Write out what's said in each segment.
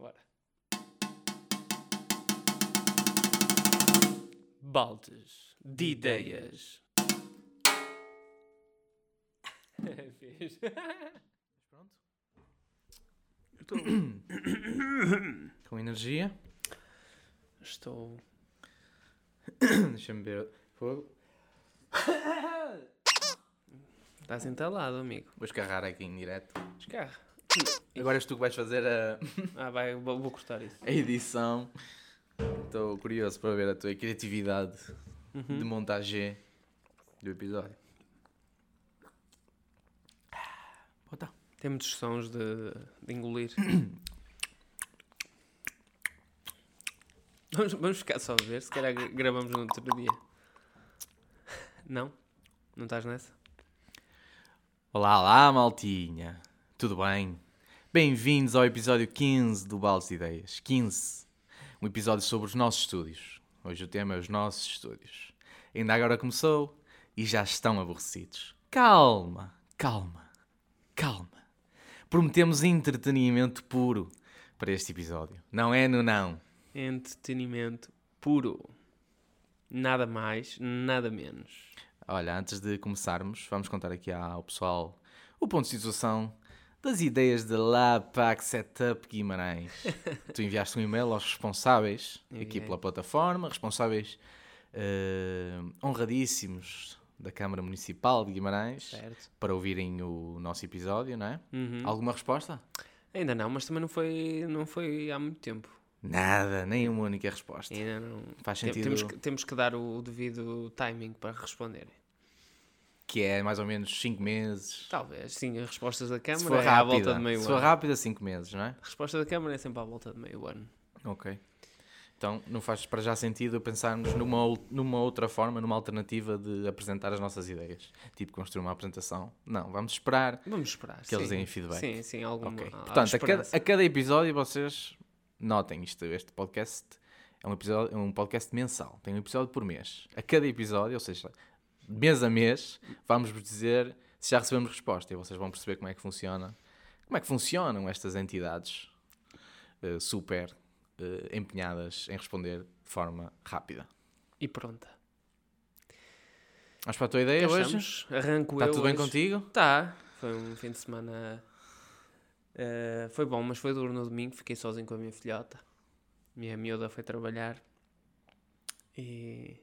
Bora. Baldes de ideias. Fiz. Pronto. Com energia. Estou. Deixa-me ver. Fogo. Estás entalado, amigo. Vou escarrar aqui em direto. Escarra. Agora és tu que vais fazer a, Ah, vai, vou, cortar isso. a edição. Estou curioso para ver a tua criatividade de montagem do episódio. Bota. Tem muitos sons de, de engolir. vamos, vamos ficar só a ver, se calhar gra- gravamos no outro dia. Não? Não estás nessa? Olá, olá, maltinha. Tudo bem? Bem-vindos ao episódio 15 do Baldes de Ideias. 15. Um episódio sobre os nossos estúdios. Hoje o tema é os nossos estúdios. Ainda agora começou e já estão aborrecidos. Calma, calma, calma. Prometemos entretenimento puro para este episódio. Não é no não. Entretenimento puro. Nada mais, nada menos. Olha, antes de começarmos, vamos contar aqui ao pessoal o ponto de situação das ideias de LabPack Setup Guimarães. tu enviaste um e-mail aos responsáveis aqui pela plataforma, responsáveis eh, honradíssimos da Câmara Municipal de Guimarães, Certo? para ouvirem o nosso episódio, não é? Uhum. Alguma resposta? Ainda não, mas também não foi, não foi há muito tempo. Nada, nem uma única resposta. Ainda não. Faz sentido Temos que, temos que dar o devido timing para responderem. Que é mais ou menos 5 meses. Talvez, sim, as respostas da Se Câmara for é à volta rápida, de meio se ano. for rápida, 5 meses, não é? A resposta da Câmara é sempre à volta de meio ano. Ok. Então não faz para já sentido pensarmos numa, numa outra forma, numa alternativa de apresentar as nossas ideias. Tipo construir uma apresentação. Não, vamos esperar. Vamos esperar. Que eles deem feedback. Sim, sim, alguma. Ok. há- há Portanto, a cada, a cada episódio vocês notem isto. Este podcast é um, episódio, é um podcast mensal. Tem um episódio por mês. A cada episódio, ou seja, mês a mês, vamos vos dizer se já recebemos resposta. E vocês vão perceber como é que funciona. Como é que funcionam estas entidades eh, super eh, empenhadas em responder de forma rápida. E pronta. Vamos para a tua ideia hoje? Arranco Está eu tudo bem hoje. contigo? Tá. Foi um fim de semana. eh, foi bom, mas foi duro no domingo. Fiquei sozinho com a minha filhota. Minha miúda foi trabalhar. E.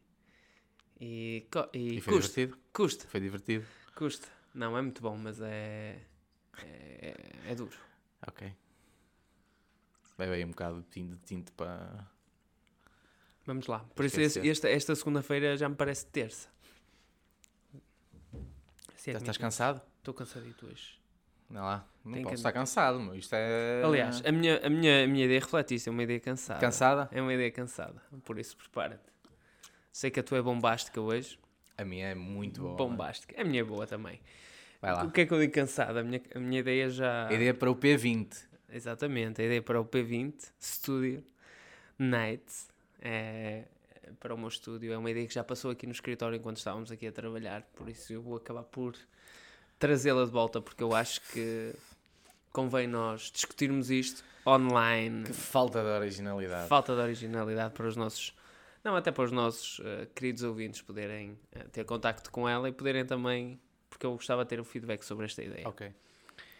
E, e E foi custa, divertido? custa, Foi divertido? custa. Não, é muito bom, mas é. É, é duro. Ok. Bebe aí um bocado de tinto, de tinto para... Vamos lá. Por isso, Esquecer. esta, esta segunda-feira já me parece terça. Assim é Já estás cansado? Estou cansadito hoje. Não lá. Não Tem posso estar cansado, meu. Isto é... Aliás, a minha, a, minha, a minha ideia reflete isso. É uma ideia cansada. Cansada? É uma ideia cansada. Por isso, prepara-te. Sei que a tua é bombástica hoje. A minha é muito boa. bombástica. A minha é boa também. Vai lá. O que é que eu digo cansada? A minha, a minha ideia já. A ideia para o P20. Exatamente. A ideia para o P20 Studio Night. É, para o meu estúdio. É uma ideia que já passou aqui no escritório enquanto estávamos aqui a trabalhar. Por isso, eu vou acabar por trazê-la de volta. Porque eu acho que convém nós discutirmos isto online. Que falta de originalidade. Falta de originalidade para os nossos. Não, até para os nossos eh, queridos ouvintes poderem eh, ter contacto com ela e poderem também. Porque eu gostava de ter um feedback sobre esta ideia. Ok.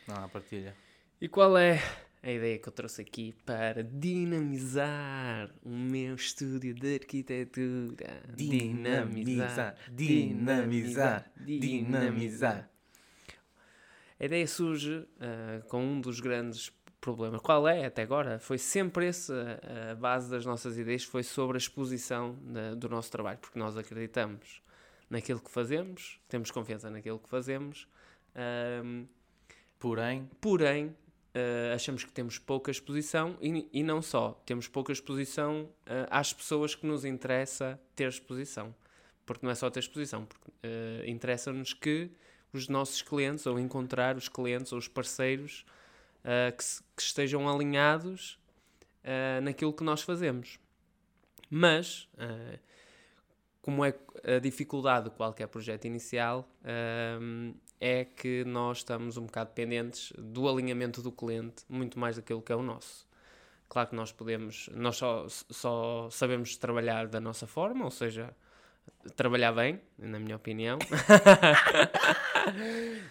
Não, a partilha. E qual é a ideia que eu trouxe aqui para dinamizar o meu estúdio de arquitetura? Dinamizar, dinamizar, dinamizar. A ideia surge ah, com um dos grandes problemas. Qual é, até agora? Foi sempre esse ah, a base das nossas ideias, foi sobre a exposição da- do nosso trabalho, porque nós acreditamos naquilo que fazemos, temos confiança naquilo que fazemos, ahm, Porém, porém ah, achamos que temos pouca exposição e, e não só, temos pouca exposição ah, às pessoas que nos interessa ter exposição. Porque não é só ter exposição, porque ah, interessa-nos que os nossos clientes, ou encontrar os clientes ou os parceiros ah, que, que estejam alinhados ah, naquilo que nós fazemos. Mas, ah, como é a dificuldade de qualquer projeto inicial, é que nós estamos um bocado dependentes do alinhamento do cliente, muito mais daquilo que é o nosso. Claro que nós podemos, nós só, só sabemos trabalhar da nossa forma, ou seja, trabalhar bem, na minha opinião.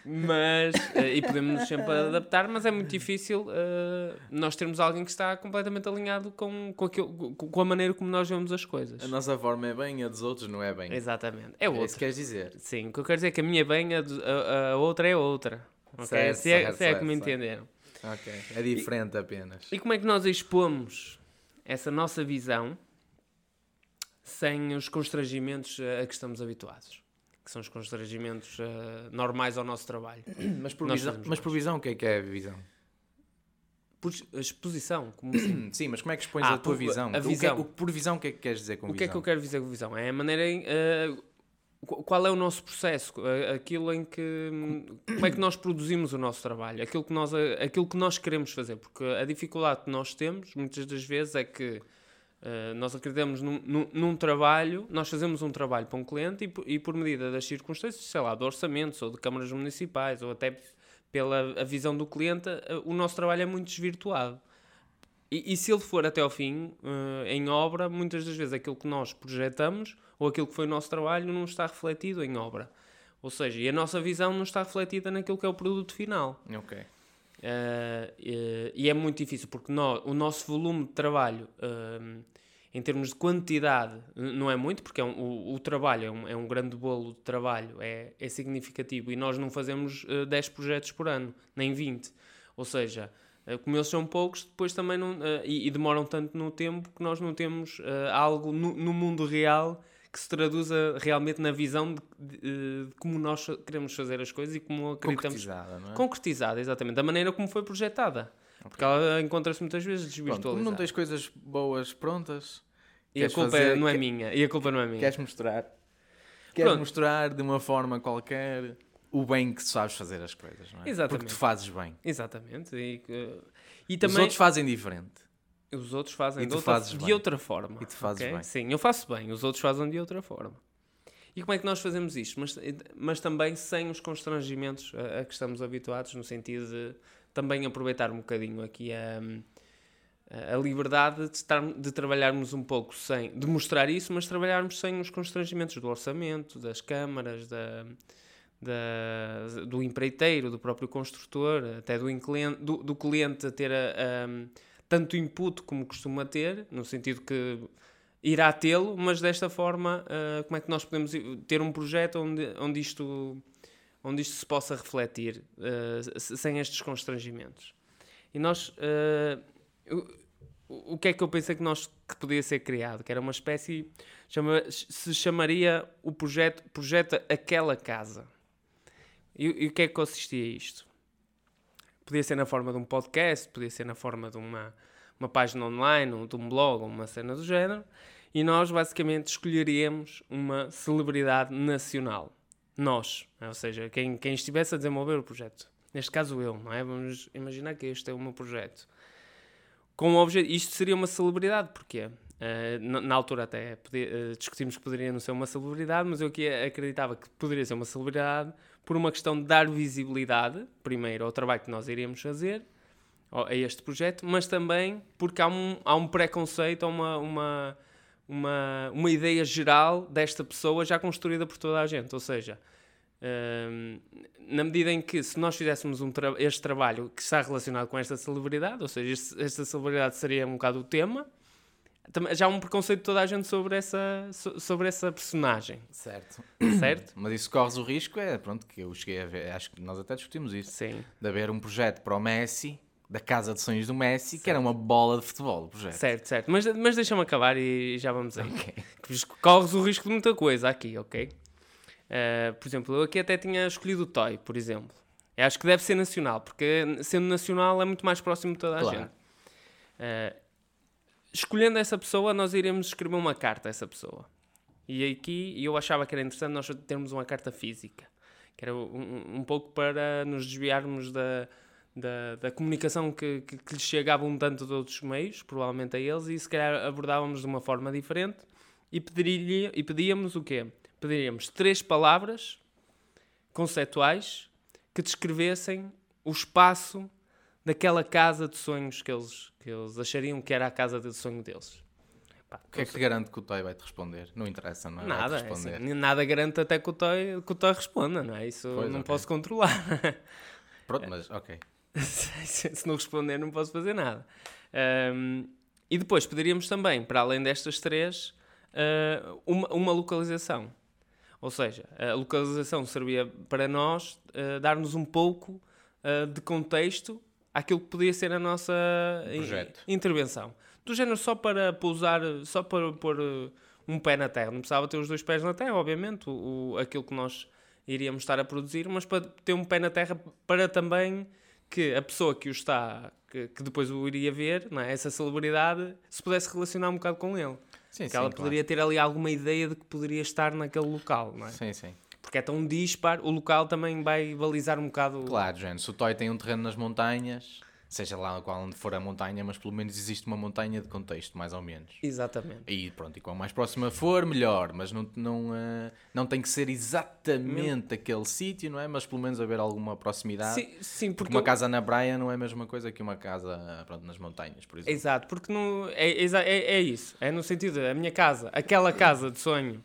mas, uh, e podemos sempre adaptar, mas é muito difícil uh, nós termos alguém que está completamente alinhado com, com, aquilo, com a maneira como nós vemos as coisas. A nossa forma é bem, a dos outros não é bem. Exatamente. É outra. É isso que queres dizer. Sim, o que eu quero dizer é que a minha é bem, a, a, a outra é outra. Okay? Certo, se é, certo, se é certo, que me entenderam. Ok, é diferente e, apenas. E como é que nós expomos essa nossa visão sem os constrangimentos a que estamos habituados? Que são os constrangimentos uh, normais ao nosso trabalho. Mas por, visão, mas por visão, o que é que é a visão? Por exposição. Como assim? Sim, mas como é que expões ah, a tua por, visão? A visão. O que, o, por visão, o que é que queres dizer com o visão? O que é que eu quero dizer com visão? É a maneira em. Uh, qual é o nosso processo, aquilo em que como é que nós produzimos o nosso trabalho, aquilo que nós, aquilo que nós queremos fazer, porque a dificuldade que nós temos muitas das vezes é que uh, nós acreditamos num, num, num, trabalho, nós fazemos um trabalho para um cliente e, e, por medida das circunstâncias, sei lá, de orçamentos ou de câmaras municipais ou até pela visão do cliente, uh, o nosso trabalho é muito desvirtuado. E, e se ele for até ao fim, uh, em obra, muitas das vezes aquilo que nós projetamos ou aquilo que foi o nosso trabalho não está refletido em obra. Ou seja, e a nossa visão não está refletida naquilo que é o produto final. Ok. Uh, e, e, é muito difícil porque o nosso volume de trabalho, uh, em termos de quantidade, não é muito, porque é um, o, o, trabalho é um, é um, grande bolo de trabalho, é, é significativo e nós não fazemos uh, 10 projetos por ano, nem 20. Ou seja, uh, como eles são poucos, depois também não, uh, e, e, demoram tanto no tempo que nós não temos algo no, no mundo real que se traduza realmente na visão de, de, de, como nós queremos fazer as coisas e como acreditamos. Concretizada, não é? Concretizada, exatamente. Da maneira como foi projetada. Okay. Porque ela encontra-se muitas vezes desvirtualizada. Como não tens coisas boas prontas... E a culpa fazer, não é minha. E a culpa não é minha. Queres mostrar? Queres Pronto. mostrar de uma forma qualquer o bem que sabes fazer as coisas, não é? Exatamente. Porque tu fazes bem. Exatamente. E, e também... Os outros fazem diferente. Os outros fazem de, outra, de outra, forma. E tu fazes okay? bem. Sim, eu faço bem, os outros fazem de outra forma. E como é que nós fazemos isto? Mas, mas também sem os constrangimentos a, a que estamos habituados, no sentido de também aproveitar um bocadinho aqui a, a liberdade de, estar, de trabalharmos um pouco sem, de mostrar isso, mas trabalharmos sem os constrangimentos do orçamento, das câmaras, da, da, do empreiteiro, do próprio construtor, até do, do, do cliente a ter a, a tanto input como costuma ter, no sentido que irá tê-lo, mas desta forma, uh, como é que nós podemos ter um projeto onde, onde, isto, onde isto se possa refletir uh, sem estes constrangimentos? E nós, uh, o, o que é que eu pensei que nós que podia ser criado? Que era uma espécie, chama, se chamaria o projeto, projeto Aquela Casa. E, e o que é que consistia isto? Podia ser na forma de um podcast, podia ser na forma de uma, uma página online, ou de um blog, ou uma cena do género, e nós basicamente escolheríamos uma celebridade nacional. Nós, ou seja, quem, quem estivesse a desenvolver o projeto. Neste caso eu, não é? Vamos imaginar que este é o meu projeto. Com o objeto, isto seria uma celebridade, porquê? Uh, na, na, altura até podia, uh, discutimos que poderia não ser uma celebridade, mas eu aqui acreditava que poderia ser uma celebridade por uma questão de dar visibilidade, primeiro, ao trabalho que nós iríamos fazer, a este projeto, mas também porque há um, há um preconceito, uma, uma, uma, uma ideia geral desta pessoa já construída por toda a gente. Ou seja, hum, na medida em que se nós fizéssemos um tra este trabalho que está relacionado com esta celebridade, ou seja, este, esta celebridade seria um bocado o tema, já há um preconceito de toda a gente sobre essa, sobre essa personagem. Certo. Certo? Mas isso corres o risco, é pronto, que eu cheguei a ver, acho que nós até discutimos isso. Sim. De haver um projeto para o Messi, da Casa de Sonhos do Messi, certo. que era uma bola de futebol, o projeto. Certo, certo. Mas, mas deixa-me acabar e já vamos aí. Okay. Corres o risco de muita coisa aqui, ok? Uh, por exemplo, eu aqui até tinha escolhido o Toy, por exemplo. Eu acho que deve ser nacional, porque sendo nacional é muito mais próximo de toda a claro. gente. Uh, escolhendo essa pessoa, nós iremos escrever uma carta a essa pessoa. E aqui eu achava que era interessante nós termos uma carta física, que era um, um pouco para nos desviarmos da, da, da comunicação que, que, que lhes chegava um tanto de outros meios, provavelmente a eles, e se calhar abordávamos de uma forma diferente e, pediria, e pedíamos o quê? Pediríamos três palavras conceituais que descrevessem o espaço daquela casa de sonhos que eles, que eles achariam que era a casa de sonho deles. Pá, O que é que te garante que o Toy vai te responder? Não interessa, não é? Nada, é assim, nada garante até que o Toy, que o Toy responda, não é? Isso Pois, não ok. posso controlar. Pronto, mas ok. se não responder, não posso fazer nada. Ahm, e depois pediríamos também, para além destas três, ah, uma, uma localização. Ou seja, a localização servia para nós ah, dar-nos um pouco ah, de contexto àquilo que podia ser a nossa in- projeto. intervenção. Do género só para pousar, só para pôr ah, um pé na terra. Não precisava ter os dois pés na terra, obviamente, o, aquilo que nós iríamos estar a produzir, mas para ter um pé na terra para também que a pessoa que o está, que, que depois o iria ver, não é? essa celebridade, se pudesse relacionar um bocado com ele. Sim, que sim, ela claro. poderia ter ali alguma ideia de que poderia estar naquele local, não é? Sim, sim. Porque é tão dispar, o local também vai balizar um bocado. Claro, gente, se o Toy tem um terreno nas montanhas, seja lá qual onde for a montanha, mas pelo menos existe uma montanha de contexto, mais ou menos. Exatamente. E pronto, e quanto mais próxima for, melhor, mas não, não, eh, não tem que ser exatamente aquele sítio, não é? Mas pelo menos haver alguma proximidade. Sim, sim porque porque uma eu- casa na praia não é a mesma coisa que uma casa pronto, nas montanhas, por exemplo. Exato, porque no, é, é, é isso. É no sentido, a minha casa, aquela casa de sonho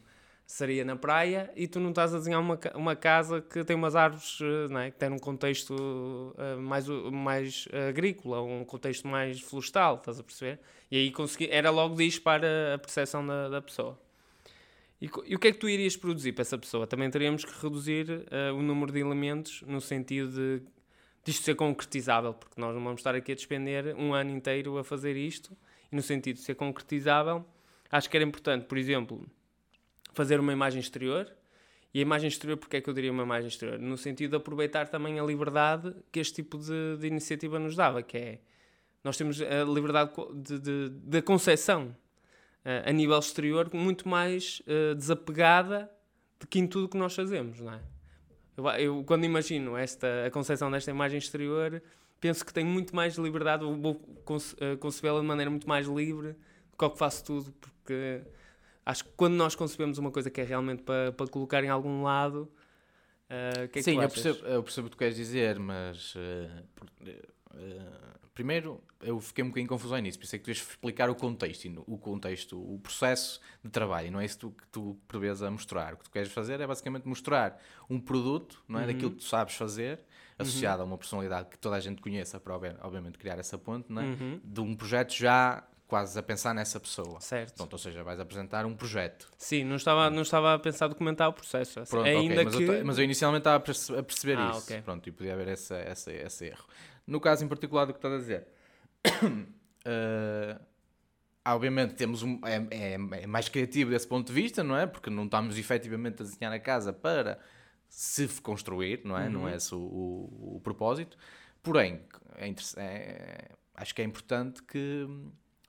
seria na praia e tu não estás a desenhar uma, uma casa que tem umas árvores, eh, não é? que tem um contexto eh, mais, mais agrícola, um contexto mais florestal, estás a perceber? E aí consegui, era logo dispar a, a percepção da, da pessoa. E, e o que é que tu irias produzir para essa pessoa? Também teríamos que reduzir eh, o número de elementos no sentido de disto ser concretizável, porque nós não vamos estar aqui a despender um ano inteiro a fazer isto, e no sentido de ser concretizável, acho que era importante, por exemplo, fazer uma imagem exterior. E a imagem exterior, porque é que eu diria uma imagem exterior? No sentido de aproveitar também a liberdade que este tipo de, de iniciativa nos dava, que é nós temos a liberdade de, de, da concepção eh, a nível exterior muito mais eh, desapegada de que em tudo que nós fazemos, não é? Eu, eu, quando imagino esta, a concepção desta imagem exterior, penso que tenho muito mais liberdade, vou- vou conce- eh, concebê-la de maneira muito mais livre do que ao que faço tudo, porque acho que quando nós concebemos uma coisa que é realmente para, para colocar em algum lado, o que é que Sim, tu eu percebo, eu percebo o que tu queres dizer, mas por- eh, eh, primeiro eu fiquei um bocadinho confuso nisso, é que tu ias explicar o contexto, o contexto, o processo de trabalho, e não é isso que tu prevês a mostrar. O que tu queres fazer é basicamente mostrar um produto, não é, daquilo que tu sabes fazer, associado a uma personalidade que toda a gente conheça, para obvi- obviamente criar essa ponte, não é? Uhum. de um projeto já quase a pensar nessa pessoa. Certo. Pronto, ou seja, vais apresentar um projeto. Sim, não estava, não estava a pensar documentar o processo. assim, Pronto, ainda ok, mas, que... eu, mas eu inicialmente estava a perce- a perceber Ah, isso. ok. Pronto, e podia haver essa, essa, esse erro. No caso em particular do que estás a dizer, eh, obviamente temos um, é, é- é mais criativo desse ponto de vista, não é? Porque não estamos efetivamente a desenhar a casa para se construir, não é? Não Uhum. é esse o, o, o propósito. Porém, é é- acho que é importante que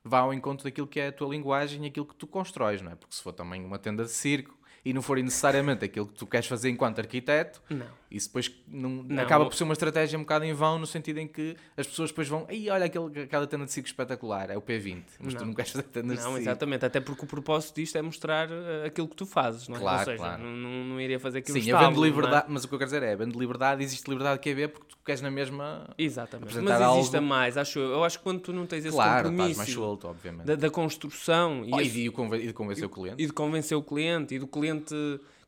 vá ao encontro daquilo que é a tua linguagem e aquilo que tu constróis, não é? Porque se for também uma tenda de circo e não for necessariamente aquilo que tu queres fazer enquanto arquiteto, Não. Isso depois não, Não, acaba por ser uma estratégia um bocado em vão, no sentido em que as pessoas depois vão, aí olha aquele, aquela tenda de circo espetacular, é o P20, mas tu Não. não queres fazer tendas de Não, circo. exatamente, até porque o propósito disto é mostrar eh, aquilo que tu fazes, não é? Claro, Ou seja, claro. não, não, não iria fazer aquilo Sim, estábulo, havendo não é? liberdade, mas o que eu quero dizer é, havendo liberdade, existe liberdade que haver porque tu queres na mesma. Exatamente. apresentar Mas existe algo- mais, acho eu. Eu acho que quando tu não tens esse claro, compromisso mais solto, obviamente. da, da construção Oh, e, de, e de convencer o cliente. e de convencer o cliente e do cliente,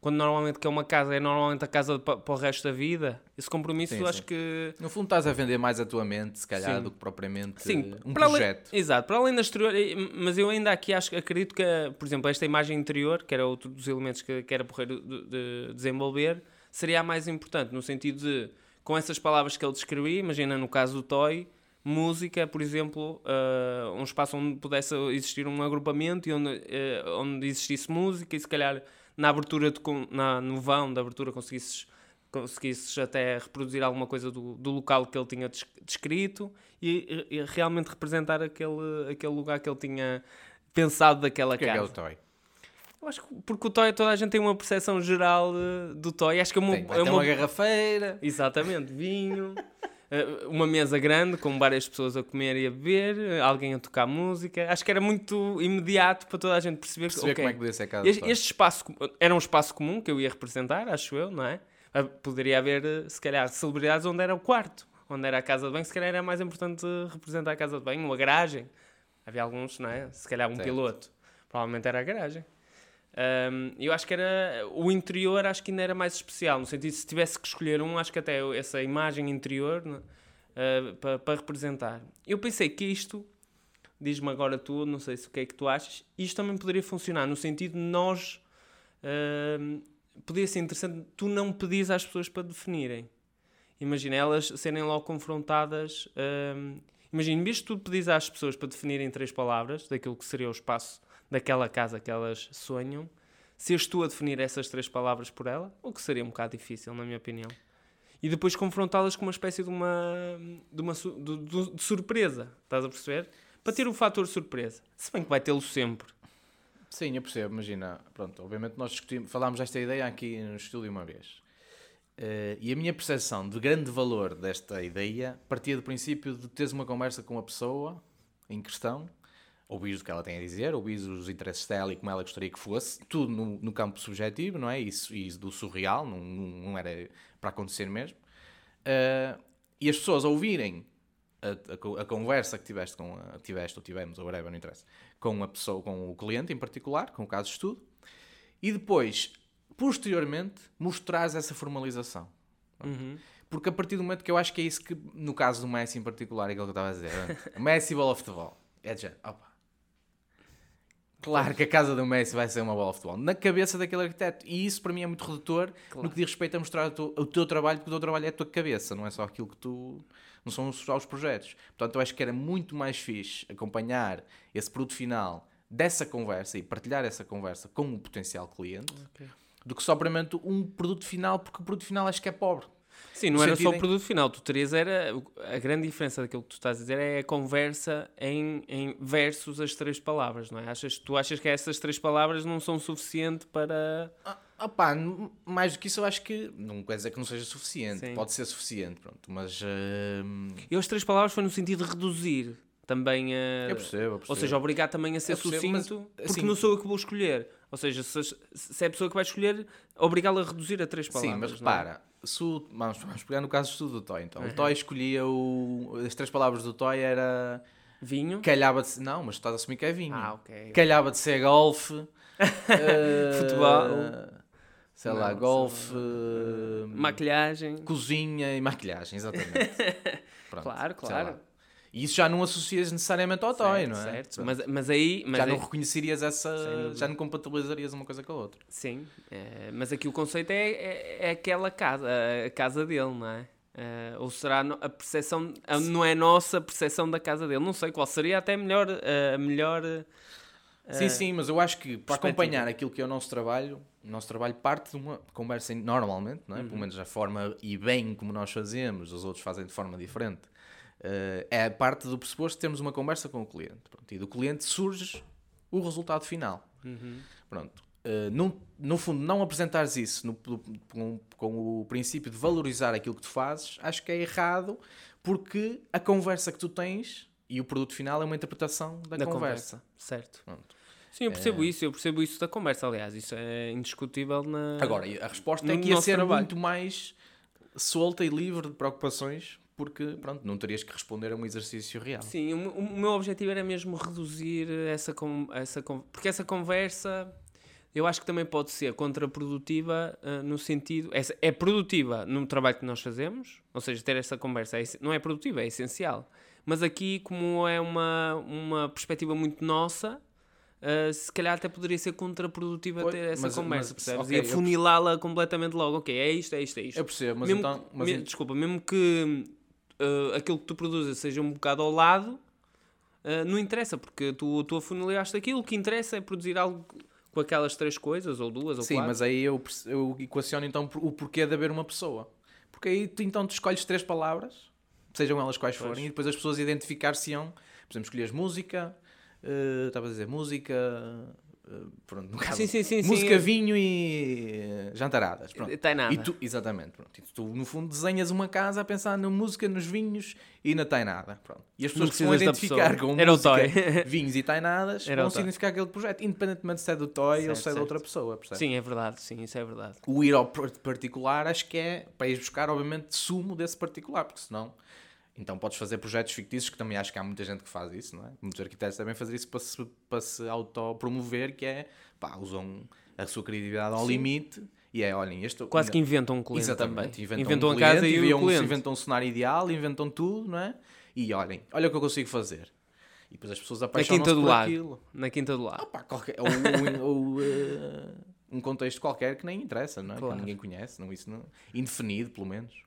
quando normalmente quer uma casa, é normalmente a casa pa- para o resto da vida, esse compromisso Sim, eu acho sim. que. No fundo estás a vender mais a tua mente, se calhar, Sim. do que propriamente Sim, um para além- projeto. exato, para além da exterior, mas eu ainda aqui acho, acredito que, por exemplo, esta imagem interior, que era outro dos elementos que, que era porreiro de, de desenvolver, seria a mais importante, no sentido de, com essas palavras que ele descrevia, imagina no caso do Toy, música, por exemplo, ah, um espaço onde pudesse existir um agrupamento e onde, eh, onde existisse música e se calhar na abertura, de, na, no vão da abertura conseguisses conseguisses até reproduzir alguma coisa do, do local que ele tinha des- descrito e, e realmente representar aquele, aquele lugar que ele tinha pensado daquela que é que é casa. o toy? Eu acho que porque o Toy, toda a gente tem uma percepção geral eh, do Toy. Acho que é uma, é uma- uma garrafeira. Exatamente, vinho, uma mesa grande com várias pessoas a comer e a beber, eh, alguém a tocar música. Acho que era muito imediato para toda a gente perceber, Perceber que como é que podia ser a casa este, este espaço era um espaço comum que eu ia representar, acho eu, não é? Ah, Poderia haver, eh, se calhar, celebridades onde era o quarto, onde era a casa de banho, se calhar era mais importante representar a casa de banho, ou a garagem. Havia alguns, não é? Se calhar um Certo. piloto. Provavelmente era a garagem. Um, eu acho que era. O interior acho que ainda era mais especial, no sentido se tivesse que escolher um, acho que até essa imagem interior né, uh, para, representar. Eu pensei que isto, diz-me agora tu, não sei se o que é que tu achas, isto também poderia funcionar no sentido de nós. um, podia ser interessante tu não pedires às pessoas para definirem. Imagina elas serem logo confrontadas. Imagina, de tu pedires às pessoas para definirem três palavras daquilo que seria o espaço daquela casa que elas sonham, seres tu a definir essas três palavras por ela, o que seria um bocado difícil, na minha opinião. E depois confrontá-las com uma espécie de uma, de uma de, de- surpresa, estás a perceber? Para ter o fator surpresa. Se bem que vai tê-lo sempre. Sim, eu percebo, imagina. Pronto, obviamente nós discutimos, falámos desta ideia aqui no estúdio uma vez. Eh, e a minha percepção de grande valor desta ideia partia do princípio de teres uma conversa com a pessoa em questão, ouvires o que ela tem a dizer, ouvires os interesses dela e como ela gostaria que fosse, tudo no, no campo subjetivo, não é? Isso, isso do surreal, não, não, era para acontecer mesmo. Eh, e as pessoas ouvirem a, a a conversa que tiveste com a, tiveste ou tivemos, ou whatever, não interessa, com a pessoa, com o cliente em particular, com o caso de estudo, e depois, posteriormente, mostrares essa formalização. Uhum. Porque a partir do momento que eu acho que é isso que, no caso do Messi em particular, é aquilo que eu estava a dizer, Messi bola futebol. É de género, opa. Claro que a casa do Messi vai ser uma bola de futebol. Na cabeça daquele arquiteto. E isso para mim é muito redutor Claro. no que diz respeito a mostrar o teu, o teu trabalho, porque o teu trabalho é a tua cabeça, não é só aquilo que tu. Não são só os projetos. Portanto, eu acho que era muito mais fixe acompanhar esse produto final dessa conversa e partilhar essa conversa com o potencial cliente Ok. do que só propriamente um produto final, porque o produto final acho que é pobre. Sim, não No era só o em- produto final. Tu terias era. A grande diferença daquilo que tu estás a dizer é a conversa em, em versus as três palavras, não é? Achas, tu achas que essas três palavras não são suficiente para. Ah, opá, mais do que isso eu acho que não quer dizer que não seja suficiente, Sim. pode ser suficiente, pronto, mas hum, Eu as três palavras foi no sentido de reduzir também a. eu percebo, eu percebo. Ou seja, obrigar também a ser Eu percebo, mas, sucinto, porque assim- não sou eu que vou escolher. Ou seja, se, se é a pessoa que vai escolher, obrigá-la a reduzir a três palavras. Sim, mas é? Se o- vamos, vamos pegar no caso do estudo do Toy, então. Uhum. O Toy escolhia o. As três palavras do Toy era. Vinho. Calhava de. Não, mas tu estás a assumir que é vinho. Ah, ok. Calhava de ser golfe. eh, Futebol. Sei Não, lá, golfe. eh, Maquilhagem. cozinha e maquilhagem, exatamente. Pronto, Claro, claro. E isso já não associas necessariamente ao Toy, não é? Certo. Mas, mas aí. Mas já aí- não reconhecerias essa. Já não compatibilizarias uma coisa com a outra. Sim, é, mas aqui o conceito é, é, é aquela casa, a casa dele, não é? É, ou será a percepção, a- não é a nossa percepção da casa dele? Não sei qual seria até melhor, a melhor. Sim, sim, mas eu acho que para acompanhar aquilo que é o nosso trabalho, o nosso trabalho parte de uma conversa normalmente, não é? Uhum. pelo menos a forma e bem como nós fazemos, os outros fazem de forma diferente. Eh, é parte do pressuposto de termos uma conversa com o cliente. Pronto, e do cliente surge o resultado final. Uhum. Pronto. Num- no fundo, não apresentares isso no- com, com o princípio de valorizar aquilo que tu fazes, acho que é errado, porque a conversa que tu tens e o produto final é uma interpretação da, da conversa. conversa. Certo. Pronto. Sim, eu percebo isso, eu percebo isso da conversa, aliás, isso é indiscutível na. Agora, a resposta é que ia ser trabalho. muito mais solta e livre de preocupações, porque pronto, não terias que responder a um exercício real. Sim, o, meu- o meu objetivo era mesmo reduzir essa, con- essa porque essa conversa eu acho que também pode ser contraprodutiva ah, no sentido essa- é produtiva no trabalho que nós fazemos, ou seja, ter essa conversa é não é produtiva, é essencial. Mas aqui, como é uma, uma perspectiva muito nossa, ah, se calhar até poderia ser contraprodutiva Pois, ter essa mas- conversa, mas, percebes? ok, e afunilá-la completamente logo. Ok, é isto, é isto, é isto. Eu percebo, mas mesmo então. que- mas me- en- Desculpa, mesmo que uh, aquilo que tu produzes seja um bocado ao lado, uh, não interessa, porque tu, tu afunilaste aquilo. O que interessa é produzir algo com aquelas três coisas, ou duas, ou Sim, quatro. mas aí eu, eu equaciono então o porquê de haver uma pessoa. Porque aí tu, então tu escolhes três palavras, sejam elas quais Pois. forem, e depois as pessoas identificar-se-ão. Por exemplo, escolheres música, eh, estava a dizer música, pronto, no caso, Sim, sim, sim. música, sim, vinho e eh, jantaradas. Pronto. Está nada. E tu, exatamente, pronto. E tu, no fundo, desenhas uma casa a pensar na música, nos vinhos e na tainada. Pronto. E as pessoas que se vão identificar com Era o música, Toy. vinhos e tainadas Era vão significar aquele projeto, independentemente se é do Toy ou Certo, se é de outra pessoa. percebes? Sim, é verdade. Sim, isso é verdade. O ir ao par- particular acho que é para ir buscar, obviamente, sumo desse particular, porque senão Então podes fazer projetos fictícios, que também acho que há muita gente que faz isso, não é? Muitos arquitetos também fazem isso para se, para se autopromover, que é, pá, usam a sua criatividade ao Sim. limite e é, olhem, este... Quase que inventam um cliente Exatamente, também. inventam, Inventam um a casa e o inventam- cliente. inventam um cenário ideal, inventam tudo, não é? E olhem, olha o que eu consigo fazer. E depois as pessoas Na apaixonam-se por lado. aquilo. Na quinta do lado. Ah, pá, qualquer, ou, ou, ou, eh, um contexto qualquer que nem interessa, não é? Claro. Que ninguém conhece, não, isso não, indefinido, pelo menos.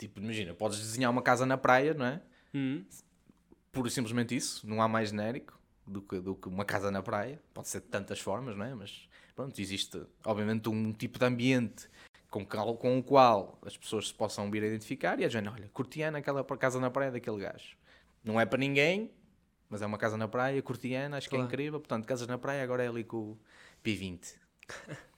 Tipo, imagina, podes desenhar uma casa na praia, não é? Hum. Pura e simplesmente isso, não há mais genérico do que, do que uma casa na praia. Pode ser de tantas formas, não é? Mas pronto, existe obviamente um tipo de ambiente com, cal- com o qual as pessoas se possam vir a identificar e é de género, olha, curtiana aquela casa na praia daquele gajo. Não é para ninguém, mas é uma casa na praia, curtiana, acho que é Claro. incrível. Portanto, casas na praia agora é ali com o P20.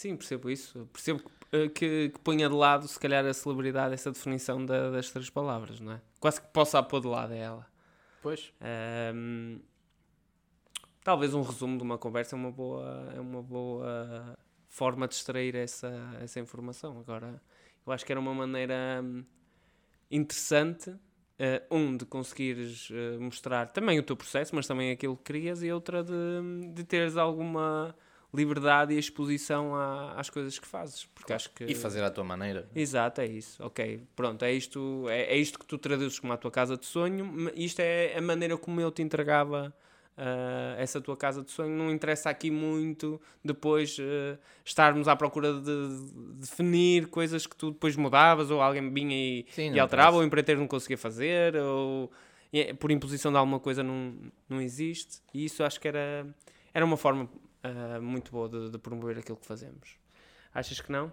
Sim, percebo isso. Percebo eh, que, que ponha de lado, se calhar, a celebridade, essa definição da- das três palavras, não é? Quase que possa pôr de lado a ela. Pois. Ahm, talvez um resumo de uma conversa é uma boa, é uma boa forma de extrair essa, essa informação. Agora, eu acho que era uma maneira hum, interessante, eh, um, de conseguires eh, mostrar também o teu processo, mas também aquilo que querias, e outra de, de teres alguma liberdade e exposição à- às coisas que fazes. Porque acho que... E fazer à tua maneira. Exato, é isso. Ok, pronto, é isto, é, é isto que tu traduzes como a tua casa de sonho. Isto é a maneira como eu te entregava ah, essa tua casa de sonho. Não interessa aqui muito depois ah, estarmos à procura de, de definir coisas que tu depois mudavas ou alguém vinha e, Sim, e alterava, ou o empreiteiro não conseguia fazer, ou é- por imposição de alguma coisa não, não existe. E isso acho que era, era uma forma ah, muito boa de, de promover aquilo que fazemos. Achas que não?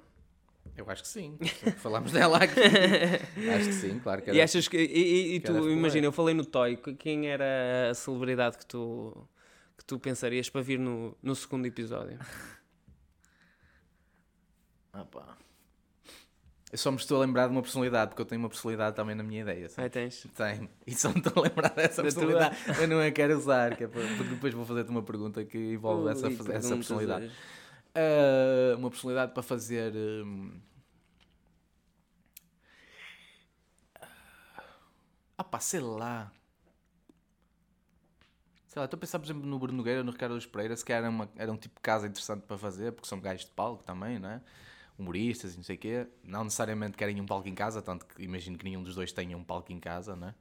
Eu acho que sim. Falámos dela aqui. acho que sim, claro que era. E achas que. E, e- e tu, imagina, eu falei no Toy, que- quem era a celebridade que tu, que tu pensarias para vir no, no segundo episódio? Ah, pá. Eu só me estou a lembrar de uma personalidade, porque eu tenho uma personalidade também na minha ideia. sabe? Aí tens. Tenho. E só me estou a lembrar dessa Da tua. personalidade. Eu não a quero usar, que é para- porque depois vou fazer-te uma pergunta que envolve essa, Ui, essa perguntas personalidade. Ah, uma personalidade para fazer. hum, Ah, pá, sei lá. Sei lá, estou a pensar, por exemplo, no Bruno Nogueira, no Ricardo Luz Pereira, se calhar era, uma, era um tipo de casa interessante para fazer, porque são gajos de palco também, não é? Humoristas e não sei o quê. Não necessariamente querem um palco em casa, tanto que imagino que nenhum dos dois tenha um palco em casa, não é?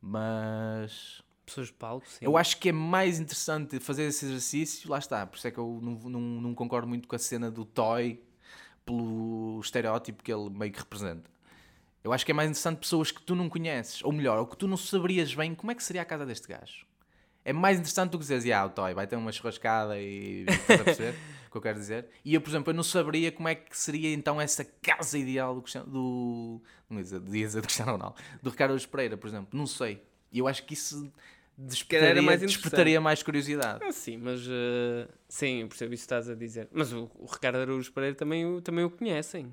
Mas. Pessoas de palco, sim. Eu acho que é mais interessante fazer esse exercício, lá está, por isso é que eu não, não, não concordo muito com a cena do Toy pelo estereótipo que ele meio que representa. Eu acho que é mais interessante pessoas que tu não conheces, ou melhor, ou que tu não saberias bem como é que seria a casa deste gajo. É mais interessante do que dizeres, ah, o Toy vai ter uma churrascada e estás a perceber que eu quero dizer? E eu, por exemplo, eu não saberia como é que seria então essa casa ideal do Cristiano, do, não dizer, dizer do Cristiano Ronaldo, do Ricardo Luz Pereira, por exemplo, não sei. E eu acho que isso despertaria, mais despertaria mais curiosidade. Ah, sim, mas. eh, sim, eu percebo isso que estás a dizer. Mas o, o Ricardo Araújo Pereira também, o- também o conhecem.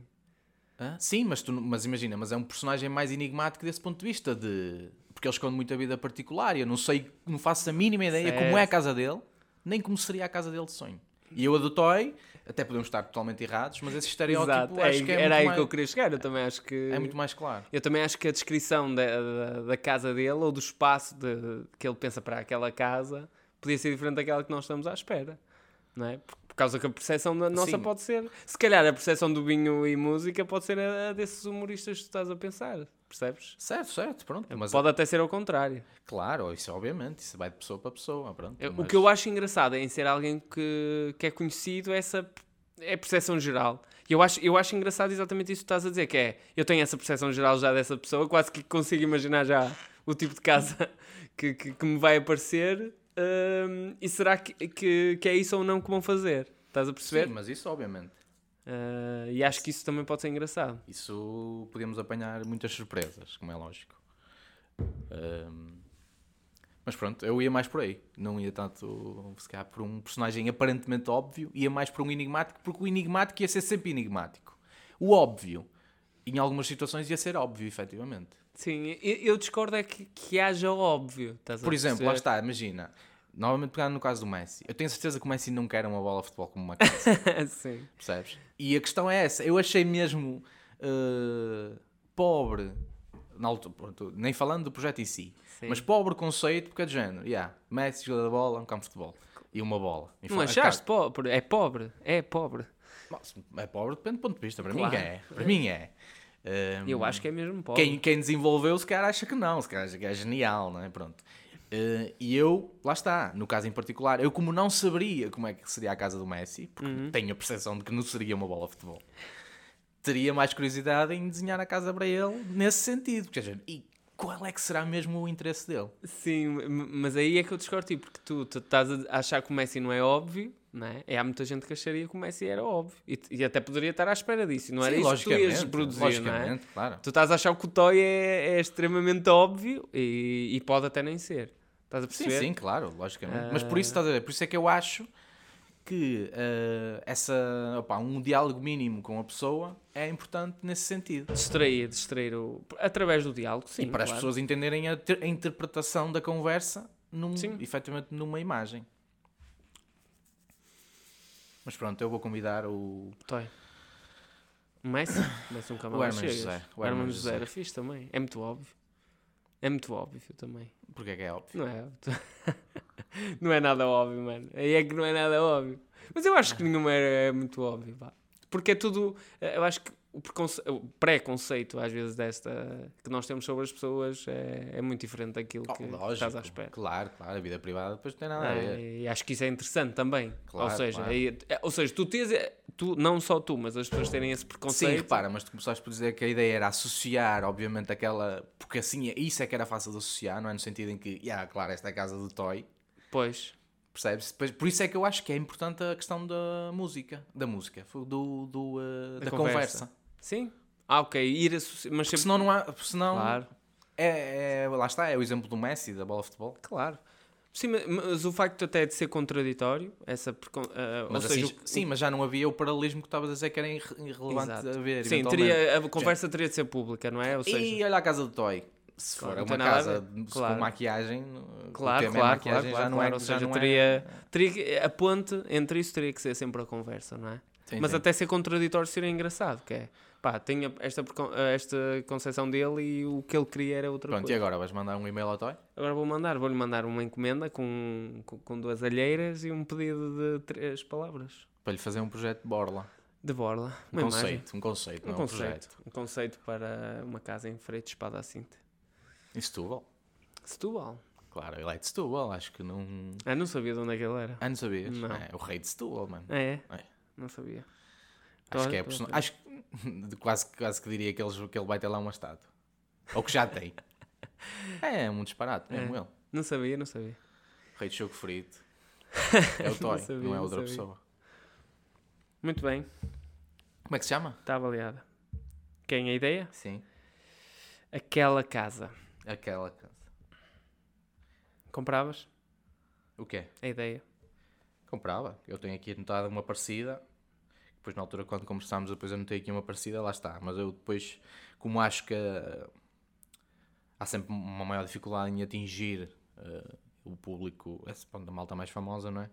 Hã? Sim, mas, tu, mas imagina, mas é um personagem mais enigmático desse ponto de vista, de porque ele esconde muita vida particular e eu não sei, não faço a mínima ideia como é a Certo. casa dele, nem como seria a casa dele de sonho. E eu a do Toy, até podemos estar totalmente errados, mas esse estereótipo Exato, acho é, que é, era aí mais, que eu queria chegar. Eu também acho que. é muito mais claro. Eu também acho que a descrição da, da, da casa dele ou do espaço de- que ele pensa para aquela casa podia ser diferente daquela que nós estamos à espera. Não é? Por, por causa que a percepção da nossa Sim. pode ser. Se calhar a percepção do vinho e música pode ser a, a desses humoristas que tu estás a pensar. Percebes? Certo, certo, pronto. Mas pode até ser ao contrário. claro, isso obviamente, isso vai de pessoa para pessoa, pronto. Eu- O mas- que eu acho engraçado em ser alguém que, que é conhecido é essa é a percepção geral. E eu acho, eu acho engraçado exatamente isso que estás a dizer, que é, eu tenho essa percepção geral já dessa pessoa, quase que consigo imaginar já o tipo de casa que, que, que me vai aparecer, hum, e será que, que, que é isso ou não que vão fazer? Estás a perceber? Sim, mas isso obviamente. Ah, e acho que isso também pode ser engraçado. Isso podemos apanhar muitas surpresas, como é lógico. Ahm, mas pronto, eu ia mais por aí. Não ia tanto, se calhar, por um personagem aparentemente óbvio, ia mais por um enigmático, porque o enigmático ia ser sempre enigmático. O óbvio, em algumas situações, ia ser óbvio, efetivamente. Sim, eu, discordo é que, que haja óbvio. Por exemplo, lá perceber? está, imagina, novamente pegando no caso do Messi, eu tenho certeza que o Messi não quer uma bola de futebol como uma casa. Sim. Percebes? E a questão é essa. Eu achei mesmo eh, pobre na altura, pronto, nem falando do projeto em si, Sim. mas pobre conceito, porque é de género, yeah, Messi joga da bola, um campo de futebol e uma bola. E Não achaste pobre? É pobre. É pobre. É pobre, depende do ponto de vista. Para Claro. mim é. Para mim é. Um, Eu acho que é mesmo pobre. quem, quem desenvolveu, se calhar acha que não, se calhar acha que é genial, não é? Pronto. Uh, e eu, lá está, no caso em particular, eu como não saberia como é que seria a casa do Messi, porque Uhum. tenho a percepção de que não seria uma bola de futebol, teria mais curiosidade em desenhar a casa para ele nesse sentido. E qual é que será mesmo o interesse dele? Sim, mas aí é que eu discordo, tipo, porque tu, tu estás a achar que o Messi não é óbvio, não é? E há muita gente que acharia que o Messi era óbvio. E, e até poderia estar à espera disso. Não era Sim, isso que tu ias produzir, não é? claro. Tu estás a achar que o Toy é, é extremamente óbvio e, e pode até nem ser. Estás a Sim, perceber? sim, claro, logicamente. Mas por isso, estás a ver, por isso é que eu acho que eh, essa, opá, um diálogo mínimo com a pessoa é importante nesse sentido. Distrair, distrair o... através do diálogo, sim. e para as claro. pessoas entenderem a, ter- a interpretação da conversa num, Sim. efetivamente numa imagem. Mas pronto, eu vou convidar o. Toy. O Messi? Nunca mais O Herman chegas. José, o Herman José José. era fixe também. É muito óbvio. É muito óbvio também. Porque é que é óbvio. Não é? não é nada óbvio, mano. Aí é que não é nada óbvio. Mas eu acho que nenhuma é, é muito óbvio, pá. Porque é tudo. Eu acho que o, o pré-conceito, às vezes, desta. que nós temos sobre as pessoas é, é muito diferente daquilo que Oh, estás à espera. Claro, claro, a vida privada depois não tem nada a ver. É, e acho que isso é interessante também. Claro, ou, seja, claro. aí- é- ou seja, tu tens. Tu, não só tu, mas as pessoas terem esse Sim, preconceito. repara, mas tu começaste por dizer que a ideia era associar, obviamente, aquela. Porque assim, é- isso é que era fácil de associar, não é? No sentido em que, yeah, claro, esta é a casa do Toy, Pois. percebes? Por isso é que eu acho que é importante a questão da música. Da música, do, do, uh, da, conversa. Sim. Ah, ok. Ir associar. Mas sempre. senão não há. Senão Claro. é, é- Lá está, é o exemplo do Messi, da bola de futebol. Claro. Sim, ma- mas o facto até de ser contraditório, essa ah, Mas ou assim, seja, o- sim, mas já não havia o paralelismo que estavas a dizer que era irre- irrelevante Exato. a ver. sim, teria, a conversa teria de ser pública, não é? Ou seja, E olha a casa do Toy. Se for uma a casa Claro. com maquiagem, claro, é claro, claro, maquiagem, claro, já não claro, é. ou já seja, não teria, é... teria a ponte entre isso teria que ser sempre a conversa, não é? Sim, mas sim. até ser contraditório seria engraçado, que é, pá, tinha esta, esta concepção dele e o que ele queria era outra Pronto, e coisa. agora vais mandar um e-mail ao Toy? Agora vou mandar, vou-lhe mandar uma encomenda com, com, com duas alheiras e um pedido de três palavras. Para lhe fazer um projeto de borla. De borla. Um Uma imagem. conceito, um conceito, Um não um conceito. projeto. Um conceito para uma casa em Freire de Espada à Cinta. Em Setúbal? Setúbal. Claro, ele é de Setúbal, acho que não... Ah, não sabia de onde é que ele era. Ah, não sabias? Não. É o rei de Setúbal, mano. Ah, é? É. Não sabia. Acho que é Olha, person... pronto. Acho que quase, quase que diria que, eles, que ele vai ter lá uma estátua. Ou que já tem. é um disparate mesmo É. ele. Não sabia, não sabia. Rei de choco frito. É o Toy, não, sabia, é não outra sabia. pessoa. Muito bem, Como é que se chama? está avaliada. Quem a ideia? Sim. Aquela casa. Aquela casa. Compravas? O quê? A ideia. Comprava. Eu tenho aqui anotado uma parecida. Depois, na altura, quando conversámos, depois anotei aqui uma parecida, lá está. Mas eu depois, como acho que eh, há sempre uma maior dificuldade em atingir eh, o público, esse, pronto, a malta mais famosa, não é?